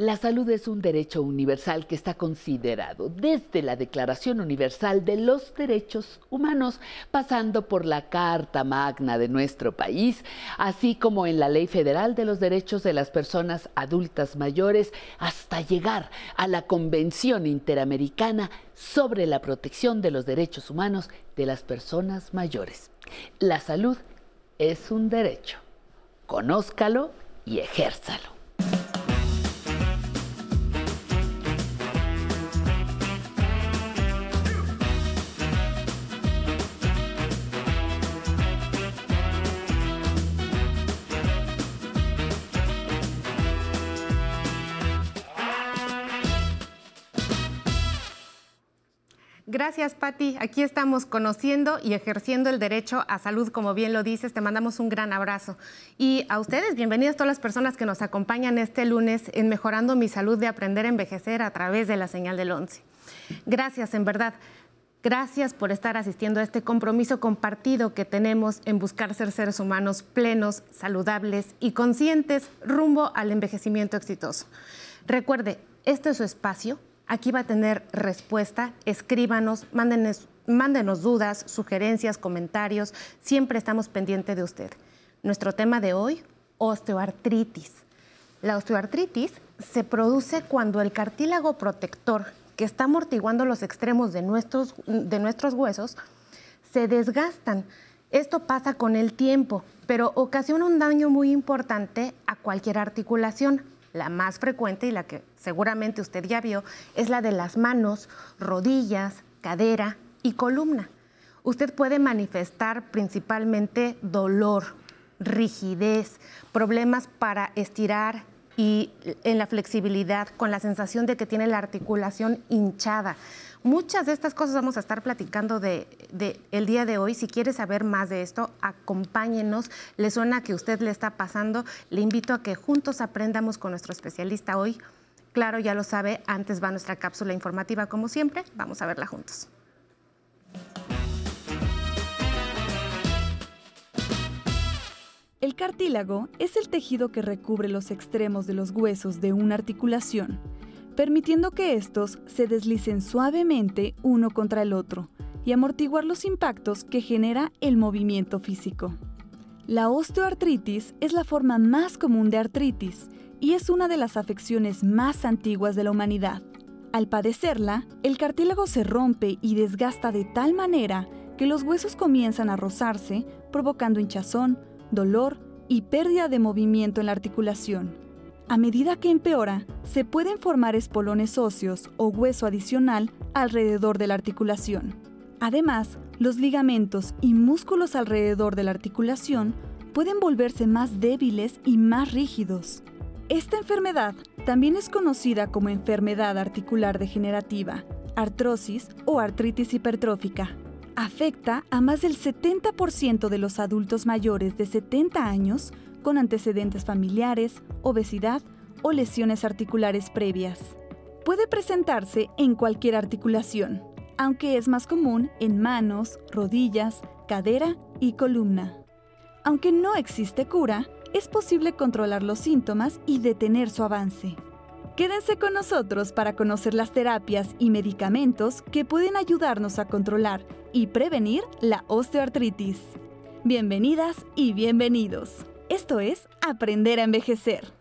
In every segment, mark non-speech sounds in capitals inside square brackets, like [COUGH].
La salud es un derecho universal que está considerado desde la Declaración Universal de los Derechos Humanos, pasando por la Carta Magna de nuestro país, así como en la Ley Federal de los Derechos de las Personas Adultas Mayores, hasta llegar a la Convención Interamericana sobre la protección de los derechos humanos de las personas mayores. La salud es un derecho. Conózcalo y ejérzalo. Gracias, Patti. Aquí estamos conociendo y ejerciendo el derecho a salud, como bien lo dices. Te mandamos un gran abrazo. Y a ustedes, bienvenidas todas las personas que nos acompañan este lunes en Mejorando mi Salud de Aprender a Envejecer a través de la señal del 11. Gracias, en verdad. Gracias por estar asistiendo a este compromiso compartido que tenemos en buscar ser seres humanos plenos, saludables y conscientes rumbo al envejecimiento exitoso. Recuerde, este es su espacio Aquí va a tener respuesta. Escríbanos, mándenos, dudas, sugerencias, comentarios. Siempre estamos pendientes de usted. Nuestro tema de hoy, osteoartritis. La osteoartritis se produce cuando el cartílago protector que está amortiguando los extremos de nuestros, de nuestros huesos se desgastan. Esto pasa con el tiempo, pero ocasiona un daño muy importante a cualquier articulación. La más frecuente y la que seguramente usted ya vio es la de las manos, rodillas, cadera y columna. Usted puede manifestar principalmente dolor, rigidez, problemas para estirar y en la flexibilidad, con la sensación de que tiene la articulación hinchada. Muchas de estas cosas vamos a estar platicando de, el día de hoy. Si quiere saber más de esto, acompáñenos. Le suena que usted le está pasando. Le invito a que juntos aprendamos con nuestro especialista hoy. Claro, ya lo sabe, antes va nuestra cápsula informativa como siempre. Vamos a verla juntos. El cartílago es el tejido que recubre los extremos de los huesos de una articulación permitiendo que estos se deslicen suavemente uno contra el otro y amortiguar los impactos que genera el movimiento físico. La osteoartritis es la forma más común de artritis y es una de las afecciones más antiguas de la humanidad. Al padecerla, el cartílago se rompe y desgasta de tal manera que los huesos comienzan a rozarse, provocando hinchazón, dolor y pérdida de movimiento en la articulación. A medida que empeora, se pueden formar espolones óseos o hueso adicional alrededor de la articulación. Además, los ligamentos y músculos alrededor de la articulación pueden volverse más débiles y más rígidos. Esta enfermedad también es conocida como enfermedad articular degenerativa, artrosis o artritis hipertrófica. Afecta a más del 70% de los adultos mayores de 70 años con antecedentes familiares, obesidad o lesiones articulares previas. Puede presentarse en cualquier articulación, aunque es más común en manos, rodillas, cadera y columna. Aunque no existe cura, es posible controlar los síntomas y detener su avance. Quédense con nosotros para conocer las terapias y medicamentos que pueden ayudarnos a controlar y prevenir la osteoartritis. Bienvenidas y bienvenidos. Esto es Aprender a Envejecer.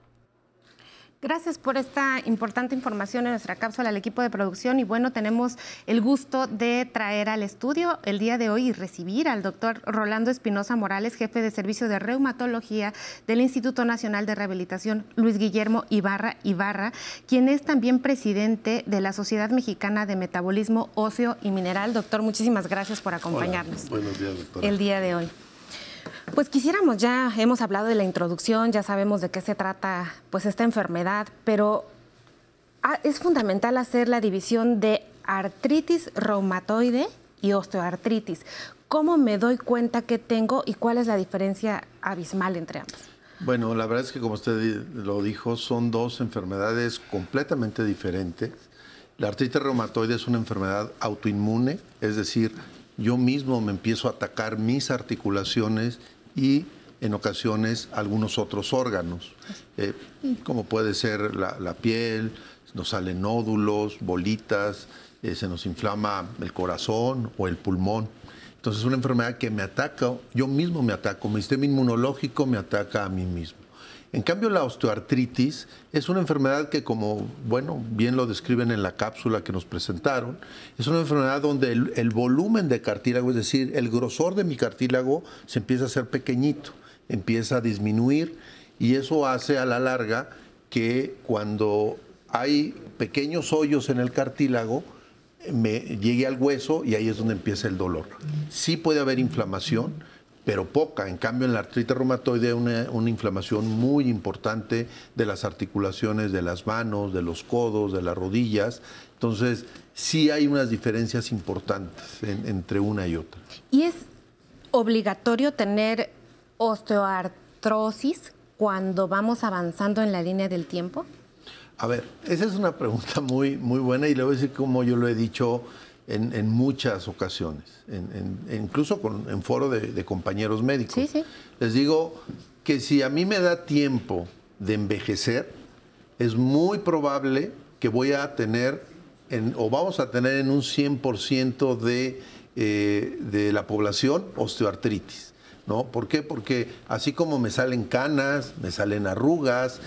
Gracias por esta importante información en nuestra cápsula al equipo de producción y bueno, tenemos el gusto de traer al estudio el día de hoy y recibir al doctor Rolando Espinosa Morales, jefe de servicio de reumatología del Instituto Nacional de Rehabilitación Luis Guillermo Ibarra Ibarra, quien es también presidente de la Sociedad Mexicana de Metabolismo Óseo y Mineral. Doctor, muchísimas gracias por acompañarnos. Buenos días, doctor. El día de hoy. Pues quisiéramos, ya hemos hablado de la introducción, ya sabemos de qué se trata pues esta enfermedad, pero ah, es fundamental hacer la división de artritis reumatoide y osteoartritis. ¿Cómo me doy cuenta que tengo y cuál es la diferencia abismal entre ambas? Bueno, la verdad es que como usted lo dijo, son dos enfermedades completamente diferentes. La artritis reumatoide es una enfermedad autoinmune, es decir, yo mismo me empiezo a atacar mis articulaciones y en ocasiones algunos otros órganos, eh, como puede ser la, piel, nos salen nódulos, bolitas, eh, se nos inflama el corazón o el pulmón. Entonces es una enfermedad que me ataca, yo mismo me ataco, mi sistema inmunológico me ataca a mí mismo. En cambio, la osteoartritis es una enfermedad que, como, bueno, bien lo describen en la cápsula que nos presentaron, es una enfermedad donde el, volumen de cartílago, es decir, el grosor de mi cartílago, se empieza a hacer pequeñito, empieza a disminuir y eso hace a la larga que cuando hay pequeños hoyos en el cartílago, me llegue al hueso y ahí es donde empieza el dolor. Sí puede haber inflamación, pero poca. En cambio, en la artritis reumatoide hay una, una, inflamación muy importante de las articulaciones de las manos, de los codos, de las rodillas. Entonces, sí hay unas diferencias importantes entre una y otra. ¿Y es obligatorio tener osteoartrosis cuando vamos avanzando en la línea del tiempo? A ver, esa es una pregunta muy, muy buena y le voy a decir como yo lo he dicho en, muchas ocasiones, incluso en foro de, compañeros médicos. Les digo que si a mí me da tiempo de envejecer, es muy probable que voy a tener, o vamos a tener en un 100% de, eh, de la población osteoartritis. ¿No? ¿Por qué? Porque así como me salen canas, me salen arrugas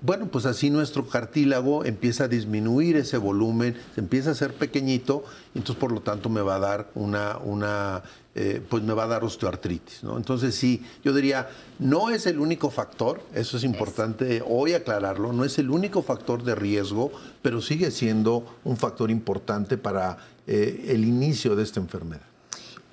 bueno, pues así nuestro cartílago empieza a disminuir ese volumen, se empieza a hacer pequeñito, entonces por lo tanto me va a dar una, una eh, pues me va a dar osteoartritis, ¿no? Entonces sí, yo diría, no es el único factor, eso es importante hoy aclararlo, no es el único factor de riesgo, pero sigue siendo un factor importante para eh, el inicio de esta enfermedad.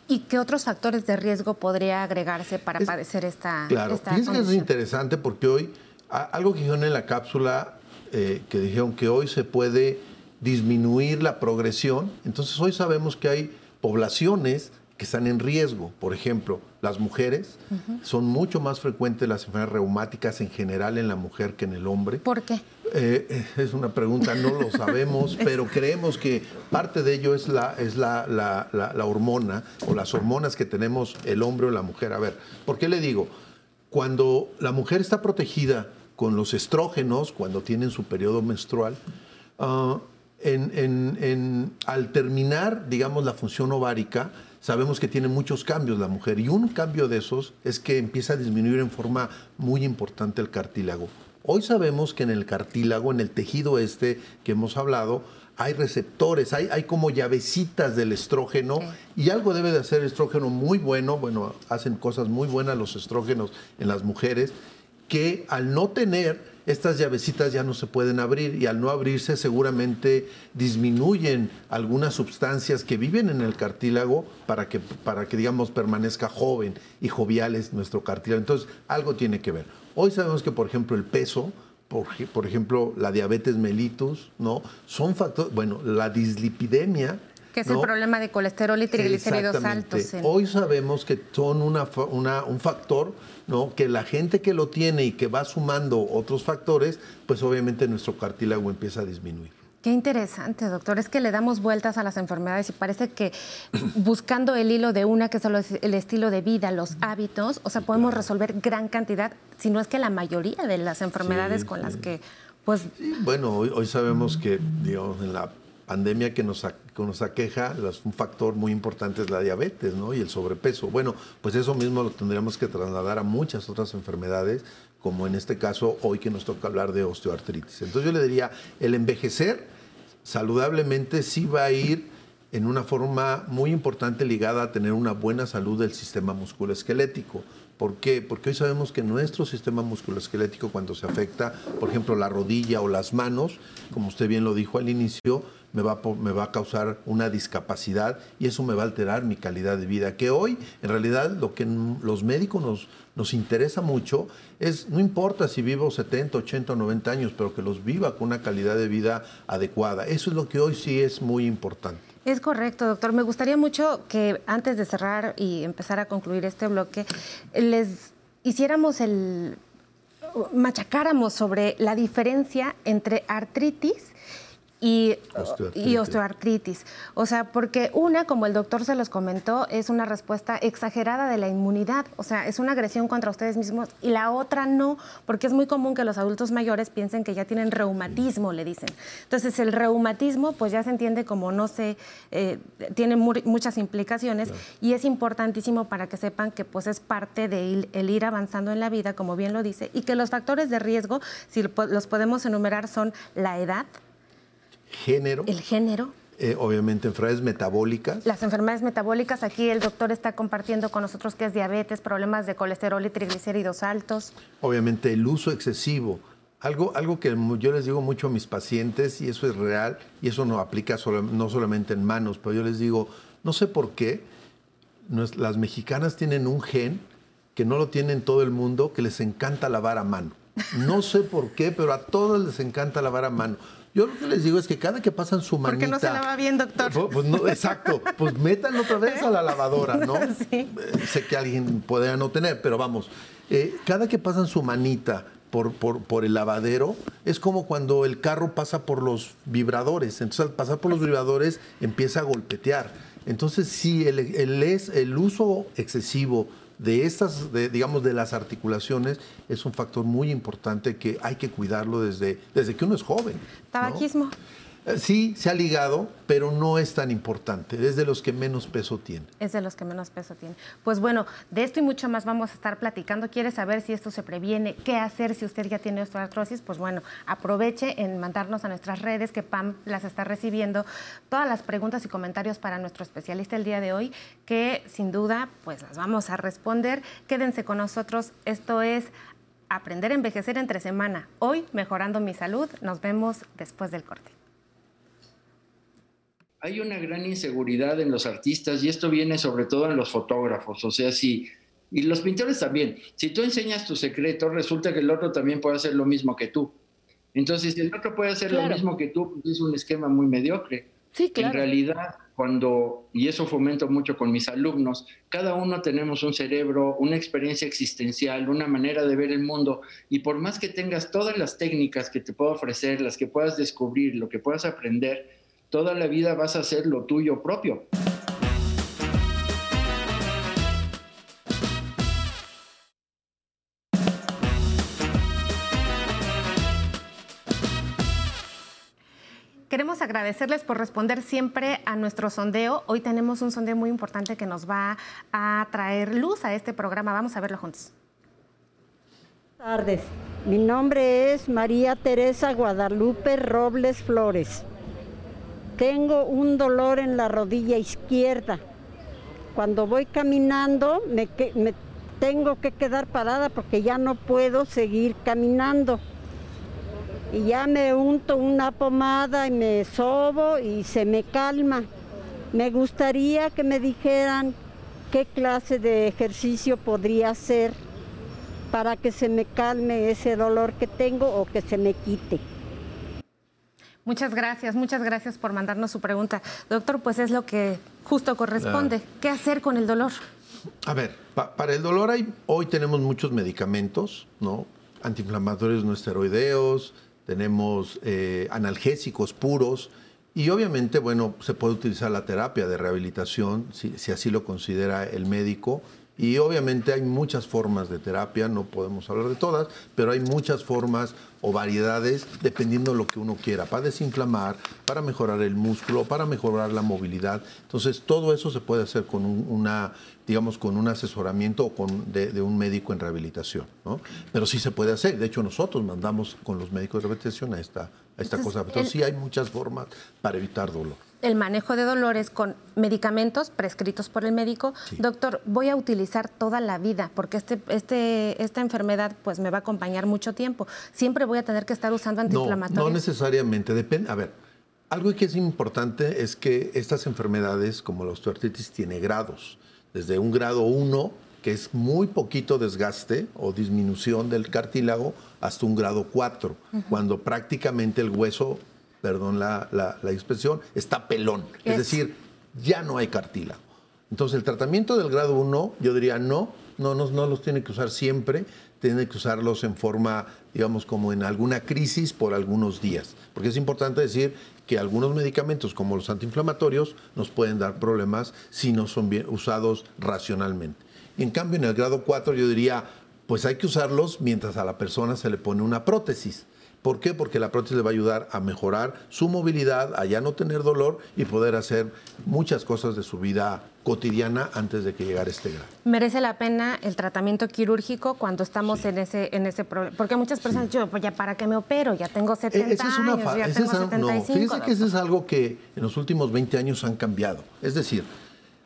¿Y qué otros factores de riesgo podría agregarse para padecer esta, claro, esta que es interesante porque hoy algo que dijeron en la cápsula, eh, que dijeron que hoy se puede disminuir la progresión, entonces hoy sabemos que hay poblaciones que están en riesgo. Por ejemplo, las mujeres son mucho más frecuentes las enfermedades reumáticas en general en la mujer que en el hombre. ¿Por qué? Eh, es una pregunta, no lo sabemos, [LAUGHS] pero creemos que parte de ello es, la, es la, la, hormona o las hormonas que tenemos el hombre o la mujer. A ver, ¿por qué le digo? Cuando la mujer está protegida con los estrógenos cuando tienen su periodo menstrual. Ah, al terminar, digamos, la función ovárica, sabemos que tiene muchos cambios la mujer y un cambio de esos es que empieza a disminuir en forma muy importante el cartílago. Hoy sabemos que en el cartílago, en el tejido este que hemos hablado, hay receptores, hay, hay como llavecitas del estrógeno y algo debe de hacer el estrógeno muy bueno, bueno, hacen cosas muy buenas los estrógenos en las mujeres que al no tener estas llavecitas ya no se pueden abrir y al no abrirse seguramente disminuyen algunas sustancias que viven en el cartílago para que, para que digamos, permanezca joven y joviales nuestro cartílago. Entonces, algo tiene que ver. Hoy sabemos que, por ejemplo, el peso, por ejemplo, la diabetes mellitus, ¿no? Son factores, bueno, la dislipidemia que es el problema de colesterol y triglicéridos altos. Hoy sabemos que son una, un factor ¿no? que la gente que lo tiene y que va sumando otros factores, pues obviamente nuestro cartílago empieza a disminuir. Qué interesante, doctor. Es que le damos vueltas a las enfermedades y parece que [CLEARS THROAT] buscando el hilo de una, que es el estilo de vida, los hábitos, o sea, podemos resolver gran cantidad, si no es que la mayoría de las enfermedades con las que, pues... bueno, hoy, hoy sabemos que, digamos, en la pandemia que nos, nos aqueja, un factor muy importante es la diabetes ¿no? y el sobrepeso. Bueno, pues eso mismo lo tendríamos que trasladar a muchas otras enfermedades, como en este caso hoy que nos toca hablar de osteoartritis. Entonces yo le diría, el envejecer saludablemente sí va a ir en una forma muy importante ligada a tener una buena salud del sistema musculoesquelético. ¿Por qué? Porque hoy sabemos que nuestro sistema musculoesquelético cuando se afecta, por ejemplo, la rodilla o las manos, como usted bien lo dijo al inicio, me va, me va a causar una discapacidad y eso me va a alterar mi calidad de vida. Que hoy, en realidad, lo que los médicos nos, nos interesa mucho es, no importa si vivo 70, 80 o 90 años, pero que los viva con una calidad de vida adecuada. Eso es lo que hoy sí es muy importante. Es correcto, doctor. Me gustaría mucho que antes de cerrar y empezar a concluir este bloque, les hiciéramos el machacáramos sobre la diferencia entre artritis y osteoartritis. y osteoartritis. O sea, porque una, como el doctor se los comentó, es una respuesta exagerada de la inmunidad. O sea, es una agresión contra ustedes mismos. Y la otra no, porque es muy común que los adultos mayores piensen que ya tienen reumatismo, le dicen. Entonces, el reumatismo, pues ya se entiende como no sé, eh, tiene muchas implicaciones y es importantísimo para que sepan que pues es parte de el ir avanzando en la vida, como bien lo dice, y que los factores de riesgo, si los podemos enumerar, son la edad, género. El género. Eh, obviamente enfermedades metabólicas. Las enfermedades metabólicas, aquí el doctor está compartiendo con nosotros que es diabetes, problemas de colesterol y triglicéridos altos. Obviamente el uso excesivo. Algo, algo que yo les digo mucho a mis pacientes, y eso es real, y eso no aplica no solamente en manos, pero yo les digo, no sé por qué, las mexicanas tienen un gen que no lo tiene todo el mundo, que les encanta lavar a mano. No sé por qué, pero a todos les encanta lavar a mano. Yo lo que les digo es que cada que pasan su manita... ¿Por qué no se lava bien, doctor? Pues, pues no, exacto. Pues métanlo otra vez a la lavadora, ¿no? [LAUGHS] Sí. Eh, sé que alguien puede no tener, pero vamos. Eh, cada que pasan su manita por, por, el lavadero, es como cuando el carro pasa por los vibradores. Entonces, al pasar por los vibradores, empieza a golpetear. Entonces, sí, el, el, el uso excesivo de estas, digamos, de las articulaciones, es un factor muy importante que hay que cuidarlo desde, desde que uno es joven. Tabaquismo. Sí, se ha ligado, pero no es tan importante. Es de los que menos peso tiene. Es de los que menos peso tiene. Pues bueno, de esto y mucho más vamos a estar platicando. ¿Quiere saber si esto se previene? ¿Qué hacer si usted ya tiene osteoartrosis? Pues bueno, aproveche en mandarnos a nuestras redes, que Pam las está recibiendo, todas las preguntas y comentarios para nuestro especialista el día de hoy, que sin duda, pues las vamos a responder. Quédense con nosotros. Esto es Aprender a envejecer entre semana. Hoy, mejorando mi salud. Nos vemos después del corte hay una gran inseguridad en los artistas y esto viene sobre todo en los fotógrafos, o sea, si, y los pintores también, si tú enseñas tu secreto, resulta que el otro también puede hacer lo mismo que tú. Entonces, si el otro puede hacer lo mismo que tú, pues es un esquema muy mediocre. Sí, claro. En realidad, cuando, y eso fomento mucho con mis alumnos, cada uno tenemos un cerebro, una experiencia existencial, una manera de ver el mundo, y por más que tengas todas las técnicas que te puedo ofrecer, las que puedas descubrir, lo que puedas aprender, toda la vida vas a hacer lo tuyo propio. Queremos agradecerles por responder siempre a nuestro sondeo. Hoy tenemos un sondeo muy importante que nos va a traer luz a este programa. Vamos a verlo juntos. Buenas tardes. Mi nombre es María Teresa Guadalupe Robles Flores. Tengo un dolor en la rodilla izquierda. Cuando voy caminando me, tengo que quedar parada porque ya no puedo seguir caminando. Y ya me unto una pomada y me sobo y se me calma. Me gustaría que me dijeran qué clase de ejercicio podría hacer para que se me calme ese dolor que tengo o que se me quite. Muchas gracias, muchas gracias por mandarnos su pregunta. Doctor, pues es lo que justo corresponde. ¿Qué hacer con el dolor? A ver, para el dolor hay, hoy tenemos muchos medicamentos, ¿no? Antiinflamatorios no esteroideos, tenemos eh, analgésicos puros y obviamente, bueno, se puede utilizar la terapia de rehabilitación si, si así lo considera el médico y obviamente hay muchas formas de terapia, no podemos hablar de todas, pero hay muchas formas o variedades dependiendo de lo que uno quiera, para desinflamar, para mejorar el músculo, para mejorar la movilidad. Entonces, todo eso se puede hacer con un, una, digamos, con un asesoramiento o con, de, un médico en rehabilitación, ¿no? Pero sí se puede hacer. De hecho, nosotros mandamos con los médicos de rehabilitación a esta, a esta cosa. Pero sí hay muchas formas para evitar dolor el manejo de dolores con medicamentos prescritos por el médico. Doctor, voy a utilizar toda la vida porque este, este, esta enfermedad pues me va a acompañar mucho tiempo. Siempre voy a tener que estar usando antiinflamatorios. No, no necesariamente. Depende. A ver, algo que es importante es que estas enfermedades, como la osteoartritis, tiene grados. Desde un grado 1, que es muy poquito desgaste o disminución del cartílago, hasta un grado 4, cuando prácticamente el hueso perdón la, la, expresión, está pelón. Es. decir, ya no hay cartílago. Entonces, el tratamiento del grado 1, yo diría no, no, no, no los tiene que usar siempre. tiene que usarlos en forma, digamos, como en alguna crisis por algunos días. Porque es importante decir que algunos medicamentos, como los antiinflamatorios, nos pueden dar problemas si no son bien usados racionalmente. En cambio, en el grado 4 yo diría, pues hay que usarlos mientras a la persona se le pone una prótesis. ¿Por qué? Porque la prótesis le va a ayudar a mejorar su movilidad, a ya no tener dolor y poder hacer muchas cosas de su vida cotidiana antes de que llegara este grado. ¿Merece la pena el tratamiento quirúrgico cuando estamos en ese en ese problema? Porque muchas personas dicen, pues ya para qué me opero, ya tengo 70 es una años, ya ese tengo es algo- 75. No, fíjese que eso es algo que en los últimos 20 años han cambiado. Es decir,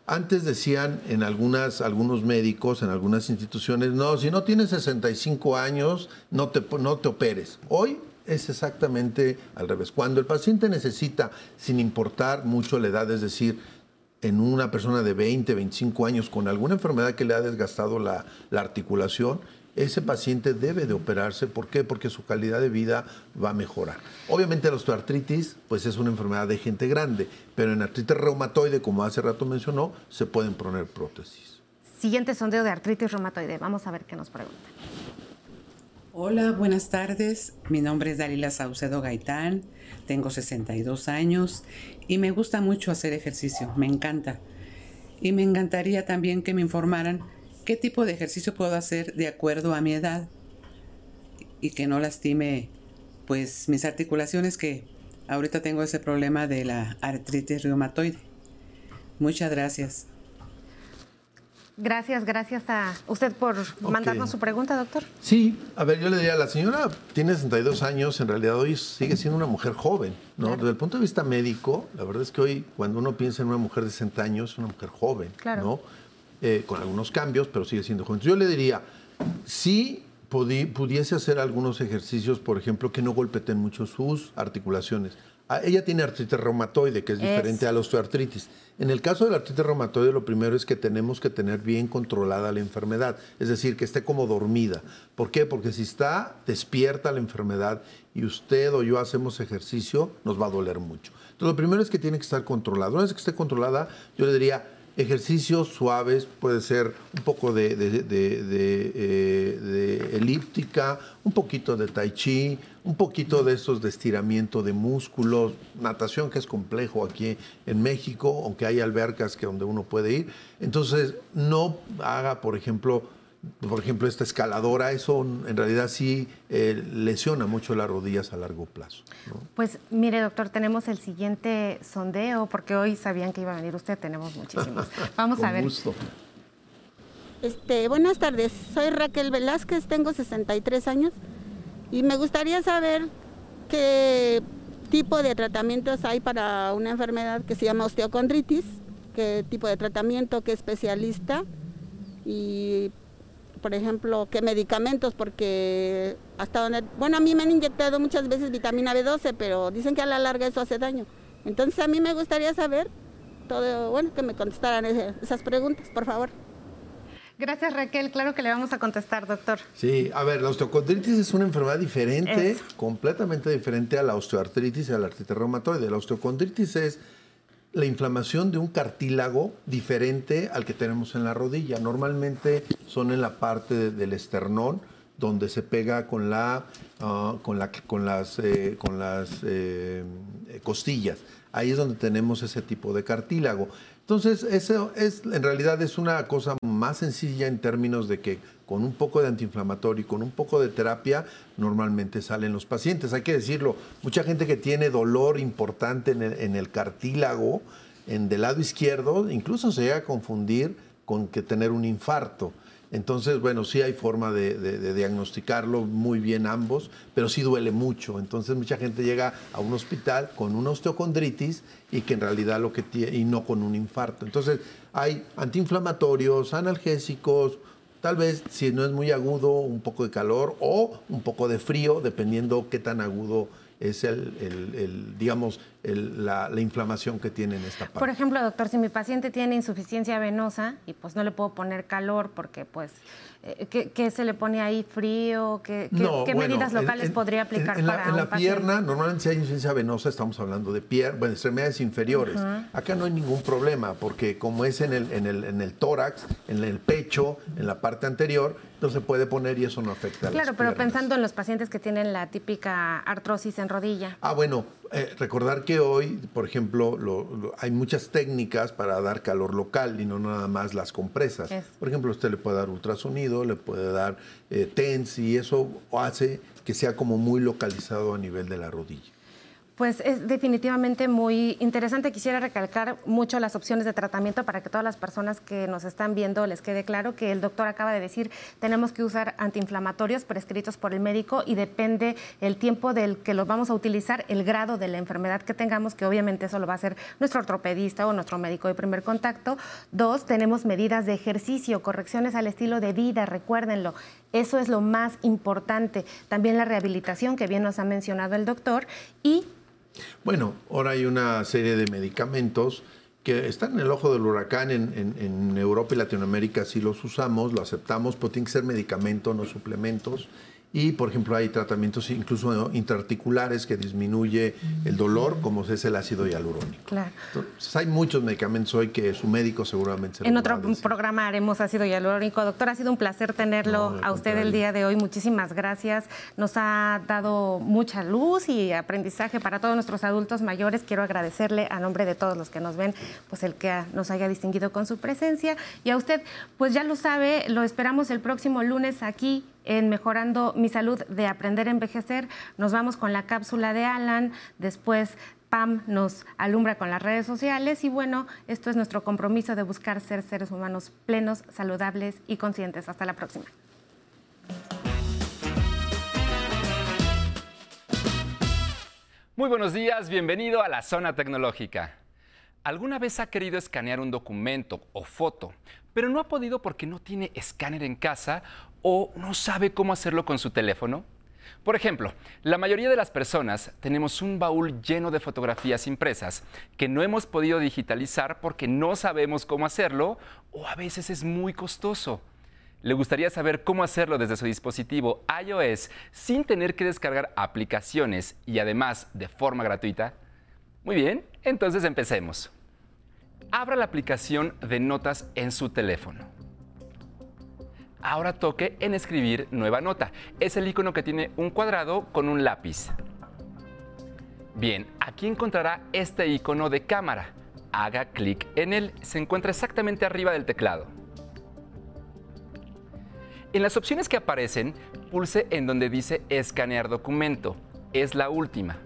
antes decían en algunas, algunos médicos, en algunas instituciones, no, si no tienes 65 años, no te, no te operes. Hoy es exactamente al revés. Cuando el paciente necesita, sin importar mucho la edad, es decir, en una persona de 20, 25 años con alguna enfermedad que le ha desgastado la, la articulación, ese paciente debe de operarse. ¿Por qué? Porque su calidad de vida va a mejorar. Obviamente la osteoartritis, pues es una enfermedad de gente grande, pero en artritis reumatoide, como hace rato mencionó, se pueden poner prótesis. Siguiente sondeo de artritis reumatoide. Vamos a ver qué nos pregunta. Hola, buenas tardes. Mi nombre es Dalila Saucedo Gaitán, tengo 62 años y me gusta mucho hacer ejercicio, me encanta. Y me encantaría también que me informaran qué tipo de ejercicio puedo hacer de acuerdo a mi edad y que no lastime pues mis articulaciones que ahorita tengo ese problema de la artritis reumatoide. Muchas gracias. Gracias, gracias a usted por mandarnos su pregunta, doctor. Sí, a ver, yo le diría, la señora tiene 62 años, en realidad hoy sigue siendo una mujer joven, ¿no? Claro. Desde el punto de vista médico, la verdad es que hoy cuando uno piensa en una mujer de 60 años, es una mujer joven, Claro. ¿no? Eh, con algunos cambios, pero sigue siendo joven. Yo le diría, si pudi- pudiese hacer algunos ejercicios, por ejemplo, que no golpeten mucho sus articulaciones. Ah, Ella tiene artritis reumatoide, que es diferente Eso. a la osteoartritis. En el caso de la artritis reumatoide, lo primero es que tenemos que tener bien controlada la enfermedad, es decir, que esté como dormida. ¿Por qué? Porque si está despierta la enfermedad y usted o yo hacemos ejercicio, nos va a doler mucho. Entonces, lo primero es que tiene que estar controlada. Una vez que esté controlada, yo le diría, ejercicios suaves, puede ser un poco de, eh, de elíptica, un poquito de tai chi, un poquito de esos de de músculos, natación que es complejo aquí en México, aunque hay albercas que donde uno puede ir. Entonces, no haga, por ejemplo, por ejemplo, esta escaladora, eso en realidad sí eh, lesiona mucho las rodillas a largo plazo. ¿no? Pues mire, doctor, tenemos el siguiente sondeo, porque hoy sabían que iba a venir usted, tenemos muchísimos. [LAUGHS] Vamos Con a ver. gusto. Este, buenas tardes, soy Raquel Velázquez, tengo 63 años y me gustaría saber qué tipo de tratamientos hay para una enfermedad que se llama osteocondritis, qué tipo de tratamiento, qué especialista y, por ejemplo, qué medicamentos, porque hasta donde, bueno, a mí me han inyectado muchas veces vitamina B12, pero dicen que a la larga eso hace daño. Entonces a mí me gustaría saber todo, bueno, que me contestaran ese- esas preguntas, por favor. Gracias, Raquel. Claro que le vamos a contestar, doctor. Sí, a ver, la osteocondritis es una enfermedad diferente, Eso. completamente diferente a la osteoartritis y a la artritis reumatoide. La osteocondritis es la inflamación de un cartílago diferente al que tenemos en la rodilla. Normalmente son en la parte de- del esternón, donde se pega con, la, ah, con, la, con las, eh, con las eh, costillas. Ahí es donde tenemos ese tipo de cartílago. Entonces, eso es, en realidad es una cosa más sencilla en términos de que con un poco de antiinflamatorio y con un poco de terapia, normalmente salen los pacientes. Hay que decirlo, mucha gente que tiene dolor importante en el, en el cartílago, en del lado izquierdo, incluso se llega a confundir con que tener un infarto. Entonces, bueno, sí hay forma de, de- de diagnosticarlo muy bien ambos, pero sí duele mucho. Entonces, mucha gente llega a un hospital con una osteocondritis y que en realidad lo que tiene, y no con un infarto. Entonces, hay antiinflamatorios, analgésicos, tal vez si no es muy agudo, un poco de calor o un poco de frío, dependiendo qué tan agudo es el, el- el, digamos, el- la, la inflamación que tiene en esta parte. Por ejemplo, doctor, si mi paciente tiene insuficiencia venosa y pues no le puedo poner calor porque pues, eh, ¿qué, qué se le pone ahí? ¿Frío? ¿Qué, qué- No, qué bueno, medidas locales en- podría aplicar en, en la, para en un la paciente? pierna, normalmente si hay insuficiencia venosa, estamos hablando de pierna, bueno, extremidades inferiores. Acá no hay ningún problema, porque como es en el, en el, en el tórax, en el pecho, en la parte anterior, no se puede poner y eso no afecta a Claro, las pero pensando en los pacientes que tienen la típica artrosis en rodilla. Ah, bueno, eh, recordar que hoy, por ejemplo, lo- lo- hay muchas técnicas para dar calor local y no nada más las compresas. Es. Por ejemplo, usted le puede dar ultrasonido, le puede dar eh, TENS y eso hace que sea como muy localizado a nivel de la rodilla. Pues es definitivamente muy interesante. Quisiera recalcar mucho las opciones de tratamiento para que todas las personas que nos están viendo les quede claro que el doctor acaba de decir tenemos que usar antiinflamatorios prescritos por el médico y depende el tiempo del que los vamos a utilizar, el grado de la enfermedad que tengamos, que obviamente eso lo va a hacer nuestro ortopedista o nuestro médico de primer contacto. Dos, tenemos medidas de ejercicio, correcciones al estilo de vida, recuérdenlo. Eso es lo más importante. También la rehabilitación, que bien nos ha mencionado el doctor, y Bueno, ahora hay una serie de medicamentos que están en el ojo del huracán en, Europa y Latinoamérica, sí los usamos, lo aceptamos, pero tiene que ser medicamento, no suplementos. Y, por ejemplo, hay tratamientos incluso intraarticulares que disminuye el dolor, como es el ácido hialurónico. claro. Entonces, hay muchos medicamentos hoy que su médico seguramente se En otro programa haremos ácido hialurónico. Doctor, ha sido un placer tenerlo No, a usted el día de hoy. Muchísimas gracias. Nos ha dado mucha luz y aprendizaje para todos nuestros adultos mayores. Quiero agradecerle a nombre de todos los que nos ven, pues el que nos haya distinguido con su presencia. Y a usted, pues ya lo sabe, lo esperamos el próximo lunes aquí en Mejorando mi Salud de Aprender a Envejecer. Nos vamos con la cápsula de Alan, después Pam nos alumbra con las redes sociales y bueno, esto es nuestro compromiso de buscar ser seres humanos plenos, saludables y conscientes. Hasta la próxima. Muy buenos días, bienvenido a la zona tecnológica. ¿Alguna vez ha querido escanear un documento o foto, pero no ha podido porque no tiene escáner en casa o no sabe cómo hacerlo con su teléfono? Por ejemplo, la mayoría de las personas tenemos un baúl lleno de fotografías impresas que no hemos podido digitalizar porque no sabemos cómo hacerlo o a veces es muy costoso. ¿Le gustaría saber cómo hacerlo desde su dispositivo iOS sin tener que descargar aplicaciones y además de forma gratuita? Muy bien, entonces empecemos. Abra la aplicación de notas en su teléfono. Ahora toque en escribir nueva nota. Es el icono que tiene un cuadrado con un lápiz. Bien, aquí encontrará este icono de cámara. Haga clic en él. Se encuentra exactamente arriba del teclado. En las opciones que aparecen, pulse en donde dice escanear documento. Es la última.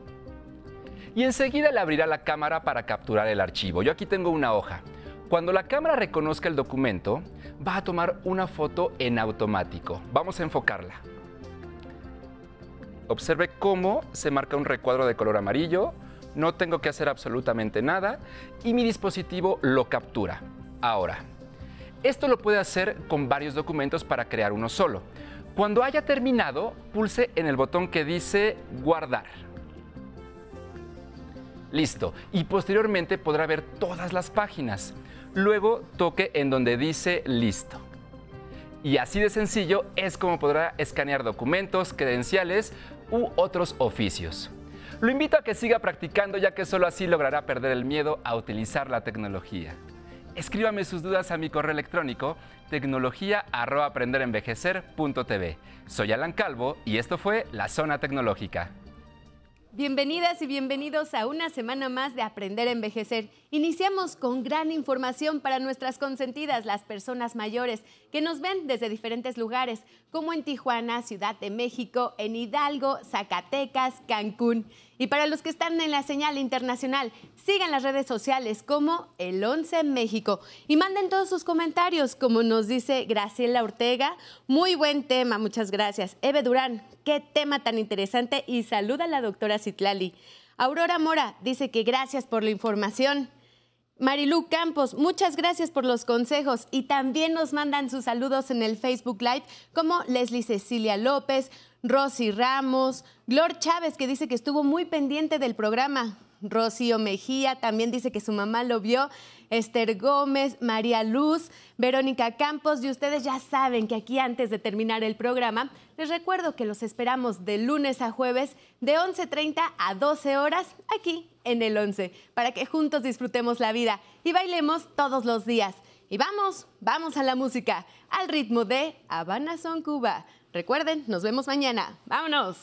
Y enseguida le abrirá la cámara para capturar el archivo. Yo aquí tengo una hoja. Cuando la cámara reconozca el documento, va a tomar una foto en automático. Vamos a enfocarla. Observe cómo se marca un recuadro de color amarillo. No tengo que hacer absolutamente nada y mi dispositivo lo captura. Ahora, esto lo puede hacer con varios documentos para crear uno solo. Cuando haya terminado, pulse en el botón que dice guardar. Listo. Y posteriormente podrá ver todas las páginas. Luego toque en donde dice listo. Y así de sencillo es como podrá escanear documentos, credenciales u otros oficios. Lo invito a que siga practicando ya que solo así logrará perder el miedo a utilizar la tecnología. Escríbame sus dudas a mi correo electrónico tecnología@aprenderenvejecer.tv. Soy Alan Calvo y esto fue La Zona Tecnológica. Bienvenidas y bienvenidos a una semana más de Aprender a Envejecer. Iniciamos con gran información para nuestras consentidas, las personas mayores, que nos ven desde diferentes lugares, como en Tijuana, Ciudad de México, en Hidalgo, Zacatecas, Cancún. Y para los que están en la señal internacional, sigan las redes sociales como El 11 México y manden todos sus comentarios, como nos dice Graciela Ortega. Muy buen tema, muchas gracias. Eve Durán, qué tema tan interesante y saluda a la doctora Citlali. Aurora Mora dice que gracias por la información. Marilu Campos, muchas gracias por los consejos y también nos mandan sus saludos en el Facebook Live como Leslie Cecilia López, Rosy Ramos, Glor Chávez que dice que estuvo muy pendiente del programa. Rocío Mejía también dice que su mamá lo vio. Esther Gómez, María Luz, Verónica Campos. Y ustedes ya saben que aquí antes de terminar el programa, les recuerdo que los esperamos de lunes a jueves de 11.30 a 12 horas aquí en el 11 para que juntos disfrutemos la vida y bailemos todos los días. Y vamos, vamos a la música, al ritmo de Habana Son Cuba. Recuerden, nos vemos mañana. ¡Vámonos!